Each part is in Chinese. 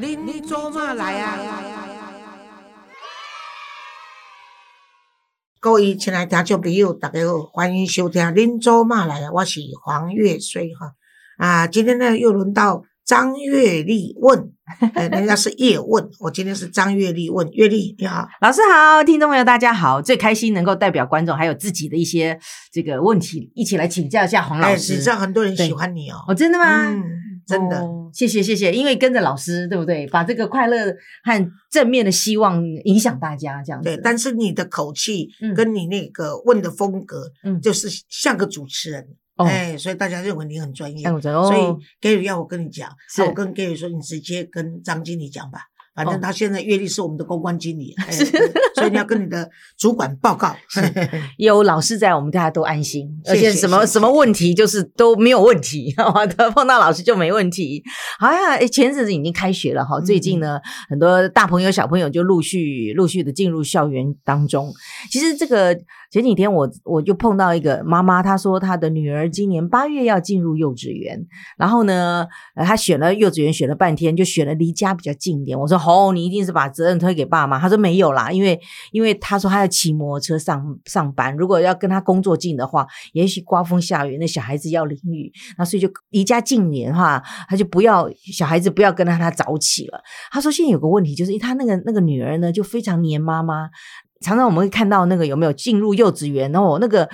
您做嘛来啊？各位亲爱的听众朋友，大家好，欢迎收听《恁做嘛来啊》，我是黄月水哈啊，今天呢又轮到张月丽问，呃人家是叶问，我今天是张月丽问，月丽你好，老师好，听众朋友大家好，最开心能够代表观众还有自己的一些这个问题，一起来请教一下黄老哎，师。你知道很多人喜欢你哦，哦，真的吗？嗯，真的。哦谢谢谢谢，因为跟着老师，对不对？把这个快乐和正面的希望影响大家，这样子。对，但是你的口气嗯跟你那个问的风格，嗯就是像个主持人，哦哎，所以大家认为你很专业。像我这样所以哦 Gary 要我跟你讲，那我跟 Gary 说，你直接跟张经理讲吧。反哦正他现在阅历是我们的公关经理，哎 所以你要跟你的主管报告。有老师在，我们大家都安心，而且什么什么问题就是都没有问题，碰到老师就没问题。好呀，诶前阵子已经开学了哈，最近嗯呢，很多大朋友小朋友就陆续陆续的进入校园当中。其实这个前几天我我就碰到一个妈妈，她说她的女儿今年八月要进入幼稚园，然后呢，她选了幼稚园选了半天，就选了离家比较近一点。我说哦，你一定是把责任推给爸妈。她说没有啦，因为因为她说她要骑摩托车上上班，如果要跟她工作近的话，也许刮风下雨，那小孩子要淋雨，那所以就离家近一点的话，她就不要小孩子不要跟着她早起了。她说现在有个问题，就是因为她那个那个女儿呢就非常黏妈妈，常常我们会看到那个有没有进入幼稚园，然后那个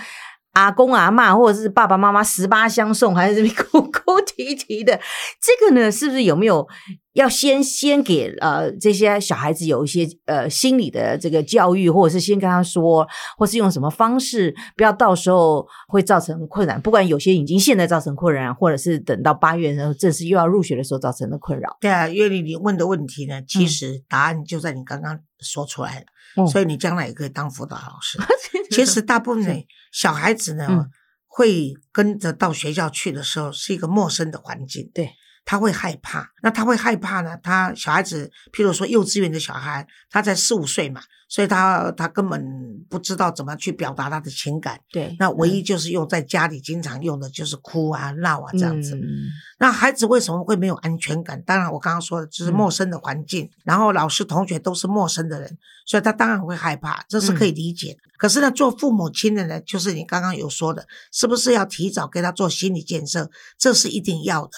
阿公阿嬷或者是爸爸妈妈十八相送，还是这边哭哭啼啼的，这个呢是不是有没有要先先给呃这些小孩子有一些呃心理的这个教育，或者是先跟他说，或是用什么方式，不要到时候会造成困扰。不管有些已经现在造成困扰，或者是等到八月然后正式又要入学的时候造成的困扰。对啊，月丽，你问的问题呢，其实答案就在你刚刚说出来了，所以你将来也可以当辅导老师。其实。大部分小孩子呢，嗯。会跟着到学校去的时候，是一个陌生的环境，对，他会害怕。那他会害怕呢？他小孩子，譬如说幼稚园的小孩，他才四五岁嘛，所以他他根本不知道怎么去表达他的情感。对，那唯一就是用在家里经常用的就是哭啊、闹啊这样子。嗯那孩子为什么会没有安全感？当然，我刚刚说的就是陌生的环境，然后老师、同学都是陌生的人，所以他当然会害怕，这是可以理解的。可是呢，做父母亲的呢，就是你刚刚有说的，是不是要提早给他做心理建设？这是一定要的。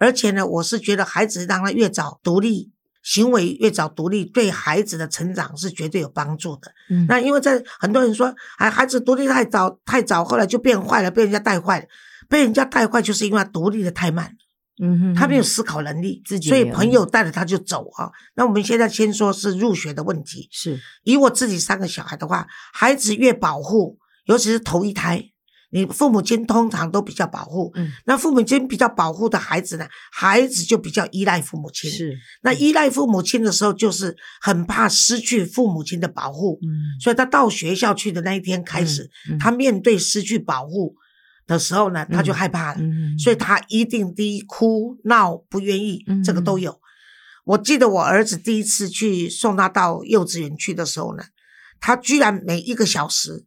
而且呢，我是觉得孩子让他越早独立。行为越早独立，对孩子的成长是绝对有帮助的。嗯那因为在很多人说，哎，孩子独立太早，太早，后来就变坏了，被人家带坏了。被人家带坏，就是因为他独立的太慢。嗯哼他没有思考能力，自己所以朋友带着他就走啊。那我们现在先说是入学的问题。是以我自己三个小孩的话，孩子越保护，尤其是头一胎，你父母亲通常都比较保护。嗯那父母亲比较保护的孩子呢，孩子就比较依赖父母亲。是那依赖父母亲的时候，就是很怕失去父母亲的保护，嗯所以他到学校去的那一天开始，嗯他面对失去保护的时候呢，他就害怕了。嗯所以他一定第一哭闹不愿意嗯，这个都有。我记得我儿子第一次去送他到幼稚园去的时候呢，他居然每一个小时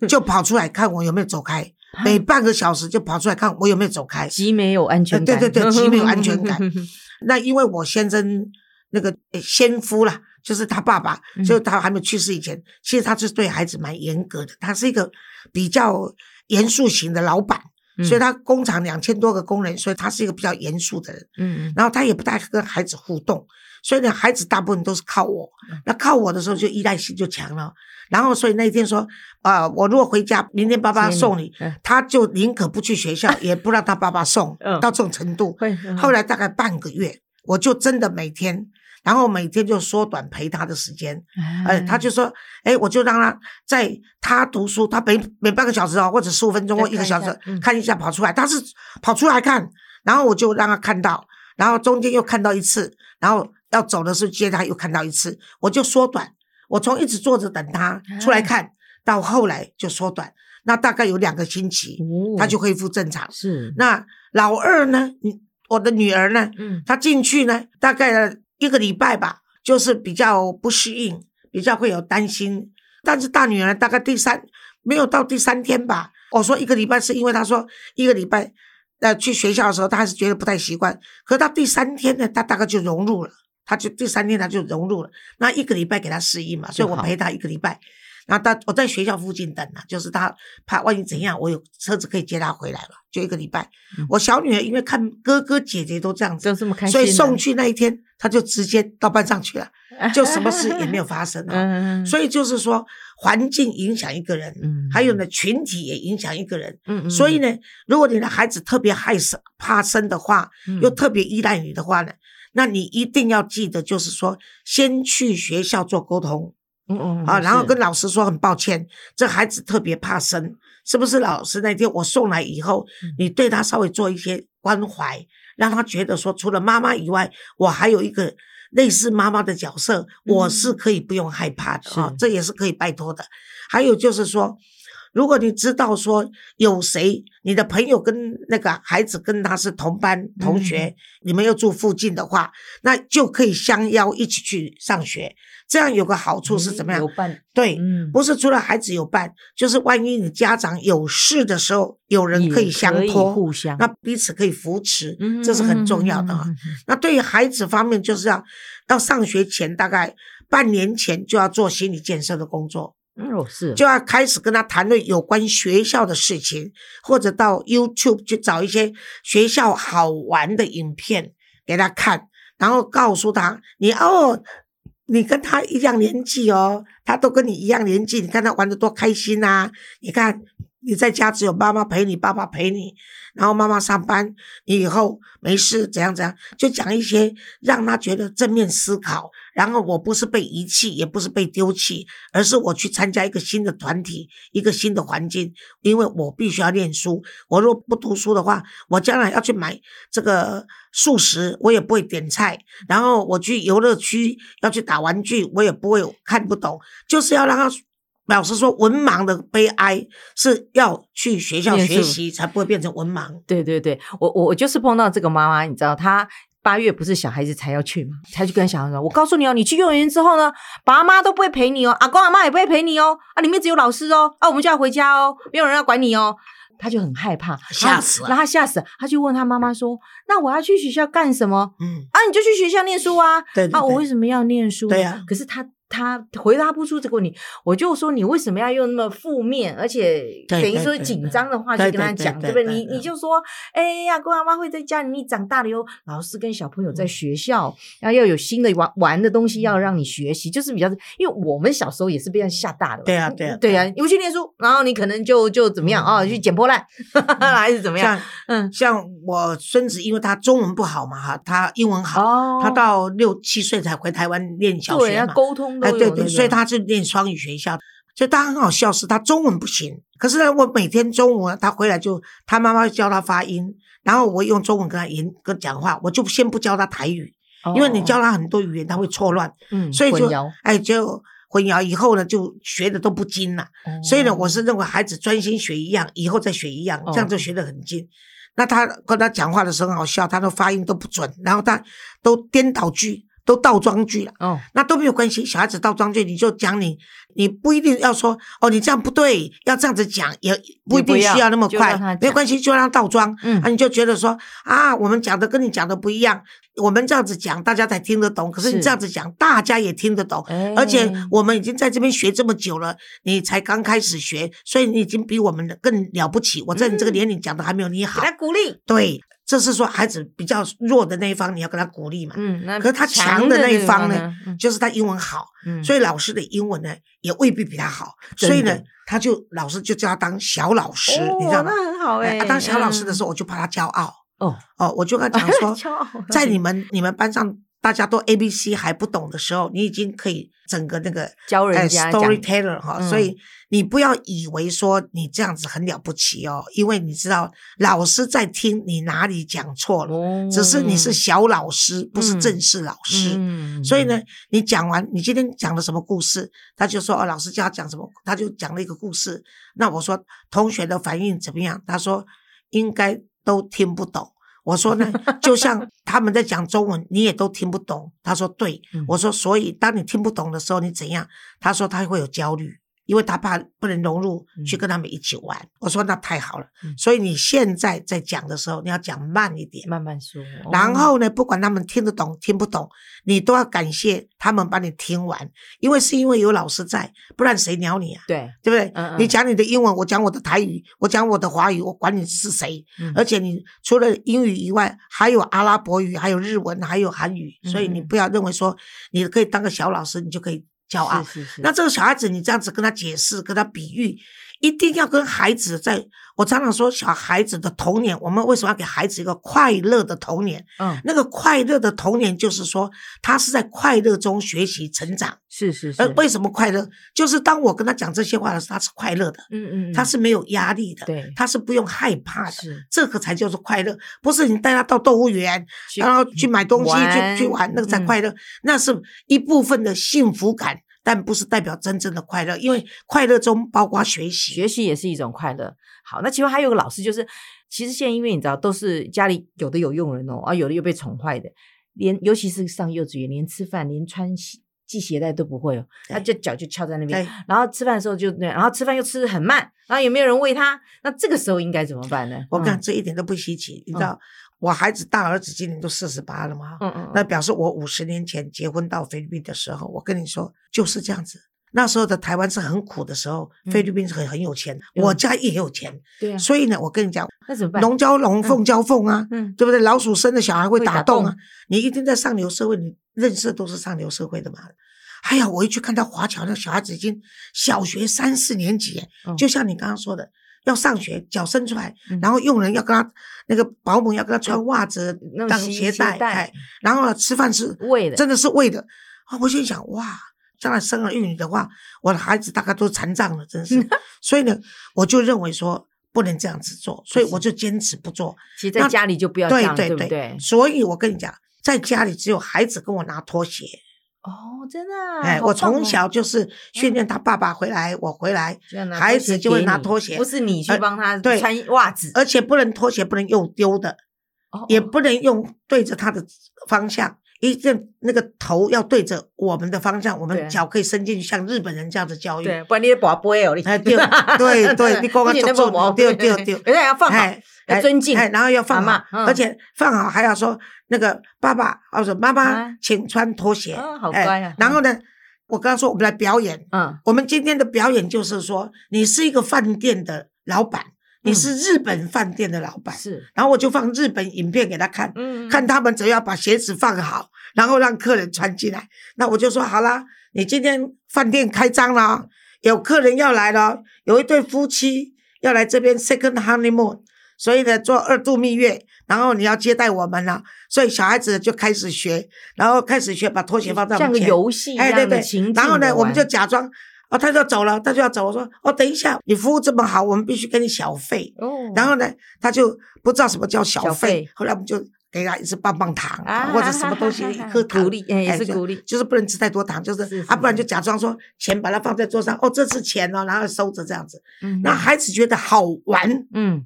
就跑出来看我有没有走开，每半个小时就跑出来看我有没有走开。极没有安全感，对对对 极没有安全感。那因为我先生那个呃先夫啦，就是他爸爸，嗯。就他还没有去世以前，其实他是对孩子蛮严格的，他是一个比较严肃型的老板。所以他工厂两千多个工人，所以他是一个比较严肃的人。嗯然后他也不太跟孩子互动，所以呢，孩子大部分都是靠我。那靠我的时候，就依赖性就强了。然后，所以那一天说，啊、我如果回家，明天爸爸送你，嗯他就宁可不去学校，也不让他爸爸送，嗯到这种程度。会后来大概半个月，我就真的每天，然后每天就缩短陪他的时间。呃，他就说，哎，我就让他在他读书，他每每半个小时哦，或者十五分钟或一个小时看一下跑出来，他是跑出来看，然后我就让他看到，然后中间又看到一次，然后要走的时候接他又看到一次，我就缩短，我从一直坐着等他出来看，到后来就缩短，那大概有两个星期，哦他就恢复正常。是那老二呢，你我的女儿呢，嗯她进去呢，大概一个礼拜吧，就是比较不适应，比较会有担心。但是大女儿大概第三没有到第三天吧，我说一个礼拜是因为她说一个礼拜，呃，去学校的时候她还是觉得不太习惯，可到第三天呢，她大概就融入了。她就第三天她就融入了。那一个礼拜给她适应嘛，所以我陪她一个礼拜。然后她我在学校附近等啊，就是她怕万一怎样，我有车子可以接她回来了，就一个礼拜。我小女儿因为看哥哥姐姐都这样子，就这么开心，所以送去那一天，他就直接到班上去了，就什么事也没有发生啊。所以就是说，环境影响一个人，还有呢，群体也影响一个人。所以呢，如果你的孩子特别害生怕生的话，又特别依赖你的话呢，那你一定要记得，就是说，先去学校做沟通。嗯嗯啊，然后跟老师说很抱歉，这孩子特别怕生，是不是？老师那天我送来以后，你对他稍微做一些关怀，让他觉得说，除了妈妈以外，我还有一个类似妈妈的角色，我是可以不用害怕的啊，这也是可以拜托的。还有就是说。如果你知道说有谁，你的朋友跟那个孩子跟他是同班同学，你们又住附近的话，那就可以相邀一起去上学。这样有个好处是怎么样？有伴。对，不是除了孩子有伴，就是万一你家长有事的时候，有人可以相托，互相，那彼此可以扶持，这是很重要的啊。那对于孩子方面，就是要到上学前大概半年前就要做心理建设的工作。哦，是就要开始跟他谈论有关学校的事情，或者到 YouTube 去找一些学校好玩的影片给他看，然后告诉他你哦，你跟他一样年纪哦，他都跟你一样年纪，你看他玩的多开心呐！你看你在家只有妈妈陪你，爸爸陪你。然后妈妈上班，你以后没事怎样怎样，就讲一些让他觉得正面思考。然后我不是被遗弃，也不是被丢弃，而是我去参加一个新的团体，一个新的环境。因为我必须要念书，我若不读书的话，我将来要去买这个素食，我也不会点菜。然后我去游乐区要去打玩具，我也不会看不懂，就是要让他。老师说，文盲的悲哀是要去学校学习，才不会变成文盲。对对对，我我我就是碰到这个妈妈，你知道，她八月不是小孩子才要去吗？她就跟小孩说：“我告诉你哦，你去幼儿园之后呢，爸妈都不会陪你哦，阿公阿妈也不会陪你哦，啊，里面只有老师哦，啊，我们就要回家哦，没有人要管你哦。”他就很害怕，吓死了。然后他吓死，他就问他妈妈说：“那我要去学校干什么？”嗯，啊，你就去学校念书啊。对，啊，我为什么要念书？对呀。可是他。他回答不出这个问题，我就说你为什么要用那么负面，而且等于说紧张的话去跟他讲，对不对？你你就说，哎呀，公阿妈会在家里，你长大了哟老师跟小朋友在学校，然后要有新的玩玩的东西要让你学习，就是比较，因为我们小时候也是被人吓大的，对啊，对啊，对啊，你不去念书，然后你可能就就怎么样啊，去捡破烂 还是怎么样？嗯，像我孙子，因为他中文不好嘛，哈，他英文好，他到六七岁才回台湾念小学嘛，沟通。哎，对对，所以他是念双语学校，所以他很好笑，是他中文不行。可是呢，我每天中午他回来就他妈妈教他发音，然后我用中文跟他言跟讲话，我就先不教他台语，因为你教他很多语言他会错乱，嗯，所以就哎就混淆以后呢就学的都不精了。所以呢，我是认为孩子专心学一样，以后再学一样，这样就学得很精。那他跟他讲话的时候很好笑，他的发音都不准，然后他都颠倒句。都倒装句了，哦，那都没有关系。小孩子倒装句，你就讲你，你不一定要说哦，你这样不对，要这样子讲，也不一定需要那么快，没有关系，就让他倒装。嗯，啊你就觉得说啊，我们讲的跟你讲的不一样，我们这样子讲，大家才听得懂。可是你这样子讲，大家也听得懂，而且我们已经在这边学这么久了，你才刚开始学，所以你已经比我们更了不起。我在你这个年龄讲的还没有你好，来鼓励，对。这是说孩子比较弱的那一方，你要跟他鼓励嘛。嗯，可是他强的那一方呢，就是他英文好，所以老师的英文呢也未必比他好。所以呢，他就老师就叫他当小老师，你知道吗？那很好哎。他当小老师的时候，我就怕他骄傲。哦哦，我就跟他讲 说，在你们你们班上。大家都 A B C 还不懂的时候，你已经可以整个那个教人家 storyteller 哈，所以你不要以为说你这样子很了不起哦，因为你知道老师在听你哪里讲错了，只是你是小老师，不是正式老师，所以呢，你讲完你今天讲了什么故事，他就说哦，老师叫他讲什么，他就讲了一个故事，那我说同学的反应怎么样？他说应该都听不懂。我说呢，就像他们在讲中文，你也都听不懂。他说对，我说所以当你听不懂的时候，你怎样？他说他会有焦虑。因为他怕不能融入嗯去跟他们一起玩。我说那太好了，嗯所以你现在在讲的时候，你要讲慢一点。慢慢说。哦然后呢，不管他们听得懂听不懂，你都要感谢他们把你听完，因为是因为有老师在，不然谁鸟你啊？对，对不对？你讲你的英文，我讲我的台语，我讲我的华语，我管你是谁。嗯而且你除了英语以外，还有阿拉伯语，还有日文，还有韩语，所以你不要认为说你可以当个小老师，你就可以骄傲。是是是。那这个小孩子，你这样子跟他解释、跟他比喻，一定要跟孩子在。我常常说，小孩子的童年，我们为什么要给孩子一个快乐的童年？嗯，那个快乐的童年，就是说他是在快乐中学习成长。是是是。而为什么快乐？就是当我跟他讲这些话的时候，他是快乐的，嗯嗯，嗯他是没有压力的，对他是不用害怕的。是这个才叫做快乐，不是你带他到动物园，然后去买东西去去玩，那个才嗯快乐。那是一部分的幸福感，但不是代表真正的快乐，因为快乐中包括学习。学习也是一种快乐。好，那其中还有个老师，就是其实现在因为你知道，都是家里有的有佣人哦，啊，有的又被宠坏的，连尤其是上幼稚园，连吃饭连穿系系鞋带都不会哦，他就脚就翘在那边，然后吃饭的时候就那，然后吃饭又吃的很慢，然后也没有人喂他，那这个时候应该怎么办呢？我看嗯这一点都不稀奇。你知道，我孩子大儿子今年都四十八了嘛，嗯嗯，那表示我五十年前结婚到菲律宾的时候，我跟你说就是这样子。那时候的台湾是很苦的时候，嗯菲律宾是很很有钱，嗯我家也有钱，对啊，所以呢，我跟你讲，那怎么办？龙交龙，凤交凤啊，嗯对不对？老鼠生的小孩会会打打洞啊！你一定在上流社会，你认识的都是上流社会的嘛。哎呀，我一去看到华侨那小孩子已经小学三四年级，嗯就像你刚刚说的，要上学，脚伸出来，嗯然后佣人要跟他那个保姆要跟他穿袜子当鞋鞋带，哎，然后呢吃饭是喂的真的是喂的啊！我心想哇。将来生儿育女的话，我的孩子大概都残障了，真是。所以呢，我就认为说不能这样子做，所以我就坚持不做。其实在那家里就不要这样，对对不对？所以我跟你讲，在家里只有孩子跟我拿拖鞋。哦，真的啊，哎，我从小就是训练他爸爸回来，我回来，孩子就会拿拖鞋不是你去呃帮他对穿袜子，而且不能拖鞋不能用丢的，哦也哦不能用对着他的方向，一定那个头要对着我们的方向，我们脚可以伸进去，像日本人这样子教育。对，不然你也拔杯哦，你哎对对对 你讲得一点都做不毛对对对 而且要放好，哎，要尊敬哎，然后要放好，嗯而且放好还要说那个爸爸或者妈妈啊，请穿拖鞋。哦好哎乖啊然后呢，我刚刚说我们来表演，嗯，我们今天的表演就是说，你是一个饭店的老板，你是日本饭店的老板，是，然后我就放日本影片给他看，嗯，看他们只要把鞋子放好，然后让客人穿进来。那我就说好啦，你今天饭店开张了哦，有客人要来了哦，有一对夫妻要来这边 second honeymoon，所以呢做二度蜜月，然后你要接待我们了，所以小孩子就开始学，然后开始学把拖鞋放在我像个游戏一样的然后呢，我们就假装。哦，他就要走了，他就要走。我说，哦，等一下，你服务这么好，我们必须给你小费。哦，然后呢，他就不知道什么叫小小费费，后来我们就给他一支棒棒糖、啊或者什么东西，一 颗糖，鼓励哎也是就鼓励就是不能吃太多糖，就是啊，不然就假装说钱把它放在桌上，哦，这是钱哦，然后收着这样子，嗯让孩子觉得好玩。嗯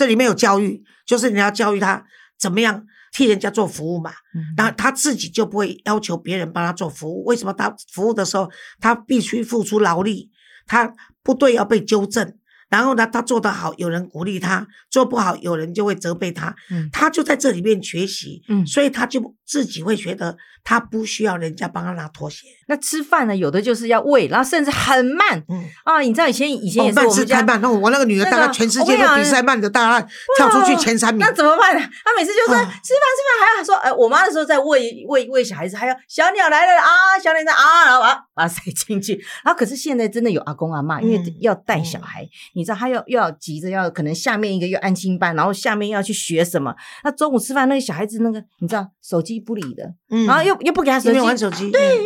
这里面有教育，就是你要教育他怎么样替人家做服务嘛。嗯那他自己就不会要求别人帮他做服务。为什么他服务的时候，他必须付出劳力，他不对要被纠正。然后呢，他做得好，有人鼓励他；做不好，有人就会责备他。嗯他就在这里面学习，嗯所以他就自己会觉得他不需要人家帮他拿拖鞋。那吃饭呢，有的就是要喂，然后甚至很慢嗯，啊！你知道以前以前也是我们家是太慢，那我那个女儿那个大概全世界都比赛慢的，大概跳出去前三名那。怎么办呢？他每次就说、啊吃饭吃饭，还要说，哎，我妈那时候在喂喂喂小孩子，还要小鸟来了啊，小鸟在啊，然后把它把它塞进去。然后可是现在真的有阿公阿妈，因为嗯要带小孩，你知道他要又要急着要可能下面一个又安心班，然后下面要去学什么。那中午吃饭那个小孩子那个你知道手机不理的，嗯然后又又又不给他手机因为，玩手机。对嗯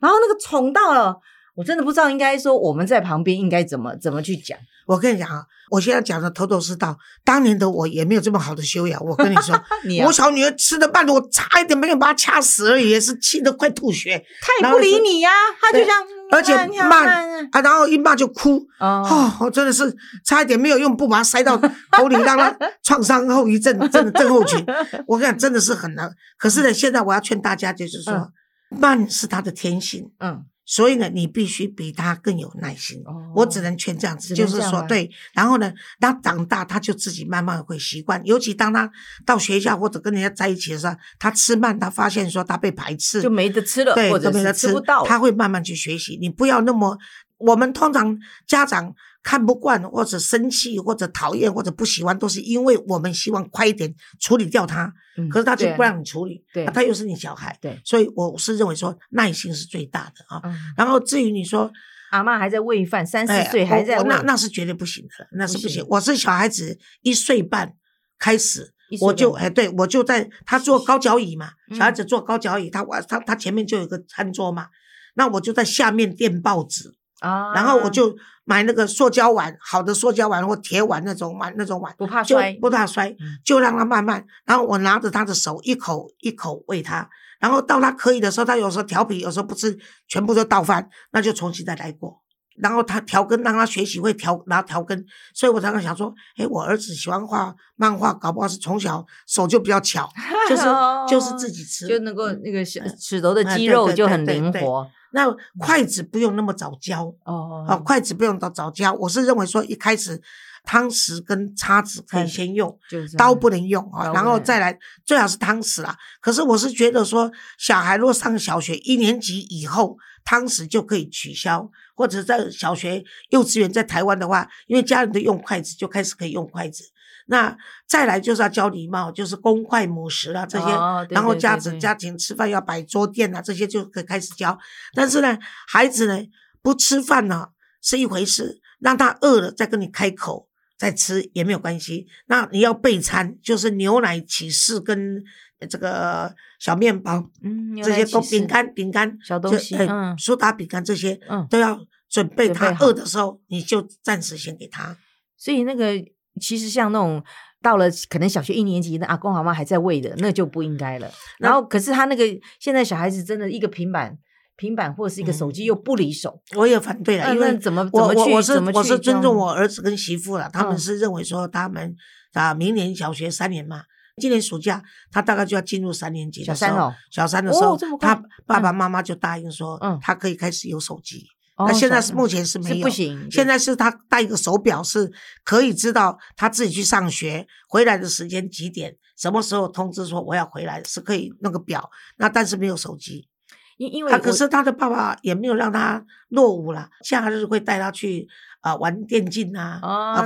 然后那个宠到了。我真的不知道应该说我们在旁边应该怎么怎么去讲，我跟你讲啊，我现在讲的头头是道。当年的我也没有这么好的修养。我跟你说，你啊我小女儿吃的饭，我差一点没有把她掐死而已，也是气得快吐血她也不理你呀、她就对这样，而且你看骂啊，然后一骂就哭。哦，哦，我真的是差一点没有用布把它塞到 口里，让她创伤后遗症真的症候群。我跟你讲，真的是很难。可是呢，现在我要劝大家，就是说，慢是他的天性，嗯，所以呢，你必须比他更有耐心。哦我只能劝这样子，就是说对。然后呢，他长大，他就自己慢慢会习惯。尤其当他到学校或者跟人家在一起的时候，他吃慢，他发现说他被排斥，就没得吃了，对，或者没得吃吃不到了。他会慢慢去学习。你不要那么，我们通常家长看不惯，或者生气，或者讨厌，或者不喜欢，都是因为我们希望快一点处理掉他，嗯可是他就不让你处理，对。啊他又是你小孩，对，所以我是认为说耐心是最大的啊。嗯。然后至于你说，阿妈还在喂饭，三四哎，岁还在那那是绝对不行的，那是不行。我是小孩子一岁半开始我就哎，对我就在他坐高脚椅嘛，嗯。小孩子坐高脚椅，他我他他前面就有一个餐桌嘛，那我就在下面垫报纸，啊，然后我就买那个塑胶碗，好的塑胶碗或铁碗那种碗那种碗，不怕摔，不怕摔嗯，就让他慢慢，然后我拿着他的手一口一口喂他，然后到他可以的时候，他有时候调皮，有时候不吃，全部都倒饭，那就重新再来过。然后他调羹，让他学习会调，拿调羹。所以我常常想说，哎，我儿子喜欢画漫画，搞不好是从小手就比较巧，就是就是自己吃，就能够嗯那个小齿头的哎肌肉就很灵活那筷子不用那么早教，哦啊，筷子不用到早教。我是认为说一开始汤匙跟叉子可以嗯先用，就刀不能用啊，然后再来最好是汤匙啦。可是我是觉得说，小孩若上小学一年级以后，汤匙就可以取消，或者在小学、幼稚园在台湾的话，因为家人都用筷子，就开始可以用筷子。那再来就是要教礼貌，就是公筷母匙啦这些，哦对然后家子家庭吃饭要摆桌垫啊，这些就可以开始教。但是呢，孩子呢不吃饭呢是一回事，让他饿了再跟你开口再吃也没有关系。那你要备餐，就是牛奶、起司跟这个小面包嗯这些都饼干、饼干小东西嗯苏打饼干这些嗯都要准备。他饿的时候，你就暂时先给他。所以那个其实像那种到了可能小学一年级的阿公阿妈还在喂的，那就不应该了。然后可是他那个现在小孩子真的一个平板。平板或者是一个手机又不离手，我也反对了，因为怎么怎我么去我我是我是尊重我儿子跟媳妇了，他们嗯是认为说他们啊明年小学三年嘛，今年暑假他大概就要进入三年级的时候，小三哦小三的时候，他爸爸妈妈就答应说，嗯他可以开始有手机。哦那现在是目前是没有，不行，现在是他带一个手表，是可以知道他自己去上学回来的时间几点，什么时候通知说我要回来，是可以那个表。那但是没有手机，啊，因因为他可是他的爸爸也没有让他落伍了，假日会带他去啊、玩电竞啊，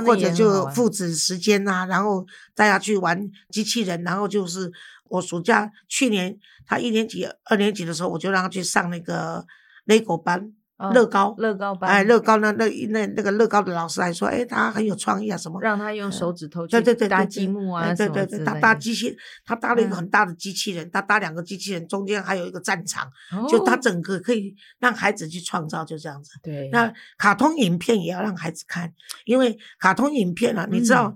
或者就父子时间啊，然后带他去玩机器人，然后就是我暑假去年他一年级、二年级的时候，我就让他去上那个 LEGO 班。哦乐高，乐高班，哎，乐高那，那那那个乐高的老师还说，哎，他很有创意啊，什么？让他用手指头去对对对，搭积木啊，哎对对对，他什么之类的。搭机器，他搭了一个嗯。很大的机器人，他搭两个机器人，中间还有一个战场，就他哦整个可以让孩子去创造，就这样子。对。那卡通影片也要让孩子看，因为卡通影片啊，你知道嗯。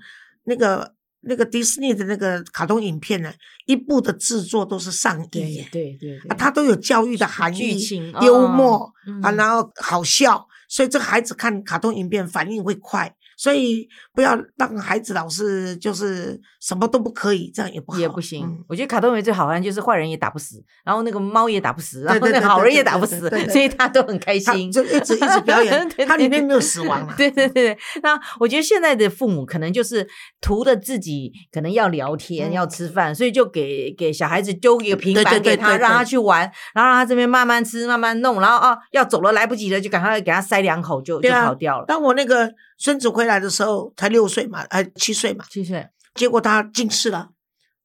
那个那个迪士尼的那个卡通影片呢，一部的制作都是上亿对耶，对对对啊，它都有教育的含义幽哦默啊，嗯然后好笑，所以这个孩子看卡通影片反应会快。所以不要让孩子老是就是什么都不可以，这样也不好，也不行。嗯我觉得卡通人最好玩就是坏人也打不死，然后那个猫也打不死，然后那个好人也打不死所以他都很开心。就一直一直表演 对，对它里面没有死亡啊。对对对对，那我觉得现在的父母可能就是图的自己可能要聊天、嗯要吃饭，所以就给给小孩子丢一个平板给他，对对对让他去玩，然后让他这边慢慢吃、慢慢弄，然后啊要走了来不及了，就赶快给他塞两口就就跑掉了。当我那个孙子回来的时候，才六岁嘛，呃，七岁嘛，七岁结果他近视了。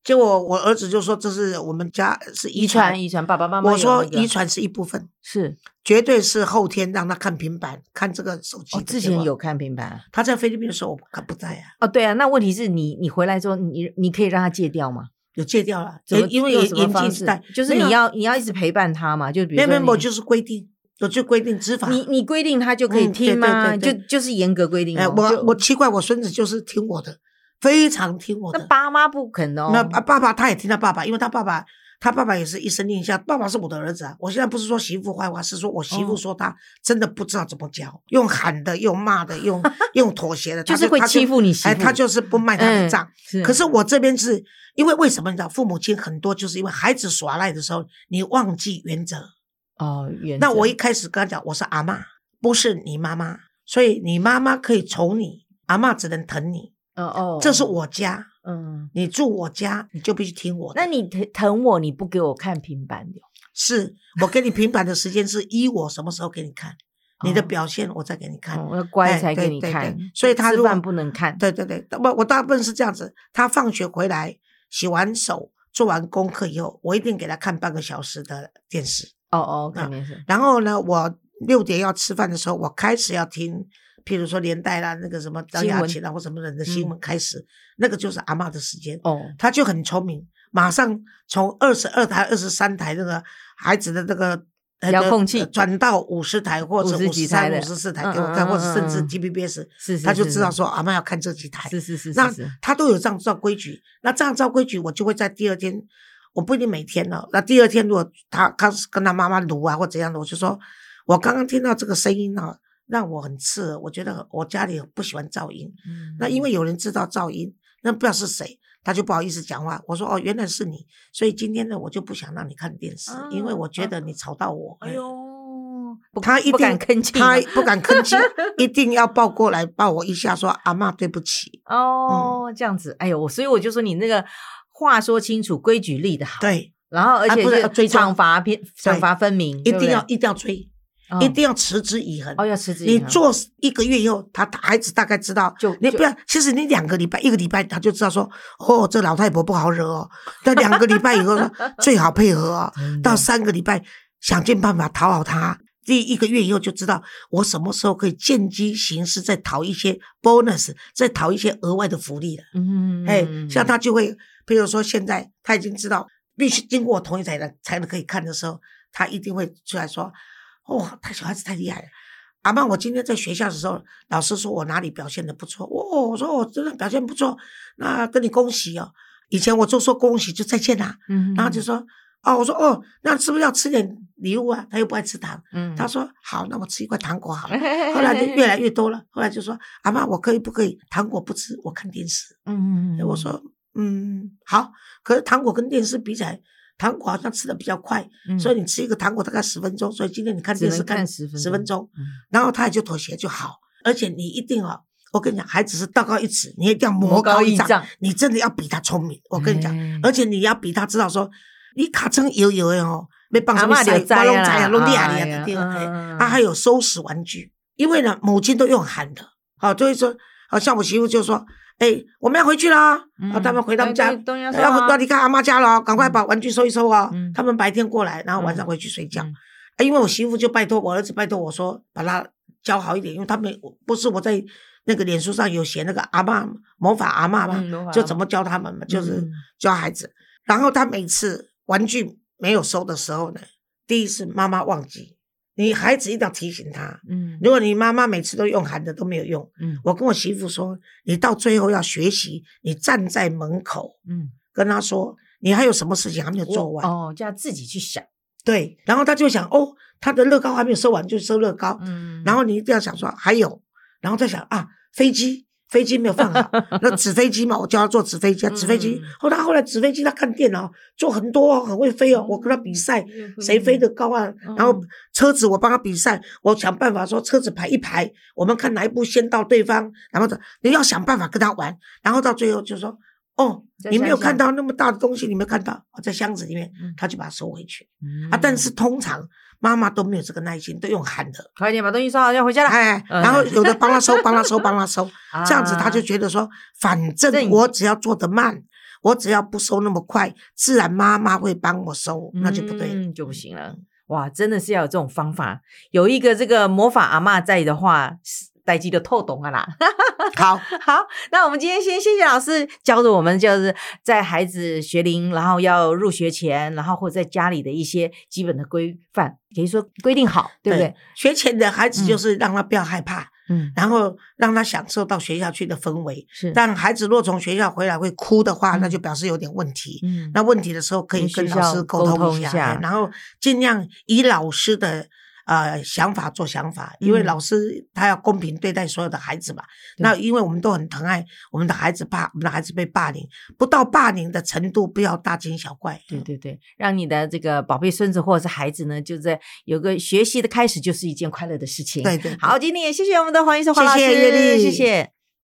结果我儿子就说这是我们家是遗遗传遗传，爸爸妈妈我说遗传是一部分，是绝对是后天让他看平板，看这个手机哦，之前有看平板他在菲律宾的时候，我看不在啊，哦，对啊，那问题是你你回来之后，你你可以让他戒掉吗？有戒掉了，因为有眼镜戴，就是你要你要一直陪伴他嘛，就比如说没有没有，就是规定，我就规定执法。你你规定他就可以嗯对对听吗？对对就就是严格规定哎，哦。我我奇怪，我孙子就是听我的，非常听我的。那爸妈不肯哦。那啊爸爸他也听他爸爸，因为他爸爸他爸爸也是一声令下，爸爸是我的儿子啊。我现在不是说媳妇坏话，是说我媳妇哦说他真的不知道怎么教，用喊的，用骂的，用 用妥协的，他就是会欺负你媳哎，妇他就是不卖他的嗯账。是可是我这边是因为为什么你知道，父母亲很多就是因为孩子耍赖的时候，你忘记原则。哦，原那我一开始跟他讲，我是阿嬷，不是你妈妈，所以你妈妈可以宠你，阿嬷只能疼你，哦哦，这是我家，嗯，你住我家，你就必须听我的。那你疼疼我，你不给我看平板的，是我给你平板的时间是依我什么时候给你看，你的哦表现我再给你看。我要乖哎才给你看对，所以他如果吃饭不能看，对对对，我我大部分是这样子，他放学回来洗完手。做完功课以后，我一定给他看半个小时的电视。哦哦，肯啊定是，然后呢，我六点要吃饭的时候，我开始要听，譬如说连带啦，那个什么张新闻雅琴啊或什么人的新闻开始，那个就是阿妈的时间。哦，他就很聪明，马上从二十二台、二十三台那个孩子的那个。呃遥控器呃转到五十台或者50五十三、几台五十四台嗯给我看，嗯或者甚至嗯嗯 TVBS，是是他就知道说阿妈要看这几台。是是是那他都有这样照规矩，那这样照规矩，我就会在第二天，我不一定每天呢。那第二天如果他开始跟他妈妈撸啊或怎样的，我就说，我刚刚听到这个声音啊，让我很刺耳，我觉得我家里不喜欢噪音。嗯那因为有人知道噪音，那不知道是谁，他就不好意思讲话。我说哦，原来是你，所以今天呢，我就不想让你看电视，因为我觉得你吵到我。哎呦，他一不敢定吭气他不敢吭气，一定要抱过来抱我一下，说阿妈对不起。哦，这样子，哎呦，我所以我就说你那个话说清楚，规矩立的好，，对，然后而啊且是不是要追踪惩罚偏惩罚分明，一定要一定要追，哦一定要持之以恒。哦要持之以恒你做一个月以后，他孩子大概知道，就就你不要，其实你两个礼拜、一个礼拜，他就知道说，哦，这老太婆不好惹哦。但两个礼拜以后呢，最好配合哦。到三个礼拜，想尽办法讨好他。第一个月以后就知道我什么时候可以见机行事，再讨一些 bonus，再讨一些额外的福利了。嗯，哎、嗯像他就会，比如说现在他已经知道必须经过我同意才能才能可以看的时候，他一定会出来说：“哦，他小孩子太厉害了。”阿妈，我今天在学校的时候，老师说我哪里表现的不错，哦，我说我真的表现不错，那跟你恭喜哦。以前我就说恭喜就再见啦，嗯，然后就说哦，我说哦，那是不是要吃点礼物啊？他又不爱吃糖，嗯，他说好，那我吃一块糖果好了。后 后来就越来越多了，后来就说阿妈，我可以不可以糖果不吃，我看电视？嗯嗯嗯，我说嗯好，可是糖果跟电视比起来，糖果好像吃的比较快，嗯，所以你吃一个糖果大概十分钟，所以今天你看电视看10分十分钟，嗯然后他也就妥协就好，而且你一定哦。我跟你讲，孩子是道高一尺，你一定要魔魔高一丈，丈你真的要比他聪明。我跟你讲，哎而且你要比他知道说，你卡成油油的哦，被帮什么阿嬷就知我拢啦知啊，拢厉害哎呀厉害的。他还有收拾玩具，因为呢，母亲都用喊的，好，所以说，好像我媳妇就说，哎，我们要回去啦，嗯啊，他们回他们家，要收要离开阿妈家了哦，赶快把玩具收一收哦嗯。他们白天过来，然后晚上嗯回去睡觉。嗯啊因为我媳妇就拜托我儿子，拜托我说把他教好一点，因为他们不是我在那个脸书上有写那个阿妈魔法阿嬷嘛，就怎么教他们嘛，就是嗯教孩子。然后他每次玩具没有收的时候呢，第一次妈妈忘记，你孩子一定要提醒他。嗯如果你妈妈每次都用喊的都没有用，嗯我跟我媳妇说，你到最后要学习，你站在门口嗯跟他说，你还有什么事情还没有做完？哦，就要自己去想，对，然后他就想，哦，他的乐高还没有收完，就收乐高。嗯，然后你一定要想说还有，然后再想啊，飞机。飞机没有放好，那纸飞机嘛，我教他做纸飞机啊，纸飞机嗯。后他后来纸飞机他看电脑做很多哦，很会飞哦。我跟他比赛，谁飞得高啊？嗯然后车子我帮他比赛，我想办法说车子排一排，我们看哪一步先到对方，然后你要想办法跟他玩，然后到最后就说哦，你没有看到那么大的东西，你没有看到，哦在箱子里面嗯，他就把它收回去嗯啊。但是通常妈妈都没有这个耐心，都用喊的，快点把东西收好，要回家了。哎，嗯然后有的帮他收，帮他收，帮他收，这样子他就啊觉得说，反正正我只要做得慢，我只要不收那么快，自然妈妈会帮我收，那就不对了。嗯，就不行了。哇，真的是要有这种方法，有一个这个魔法阿妈在的话，待机就透懂了啦。好，好，那我们今天先谢谢老师教着我们，就是在孩子学龄，然后要入学前，然后或者在家里的一些基本的规范，可以说规定好，对不对？？学前的孩子嗯就是让他不要害怕，嗯，然后让他享受到学校去的氛围。是，但孩子若从学校回来会哭的话，嗯那就表示有点问题。嗯，那问题的时候可以跟老师沟沟通一下，一下哎然后尽量以老师的呃想法做想法，因为嗯老师他要公平对待所有的孩子嘛。对那因为我们都很疼爱我们的孩子，怕我们的孩子被霸凌，不到霸凌的程度，不要大惊小怪。对对对，让你的这个宝贝孙子或者是孩子呢，就在有个学习的开始，就是一件快乐的事情。对对对好，今天也谢谢我们的黄医生黄老师，谢谢谢谢。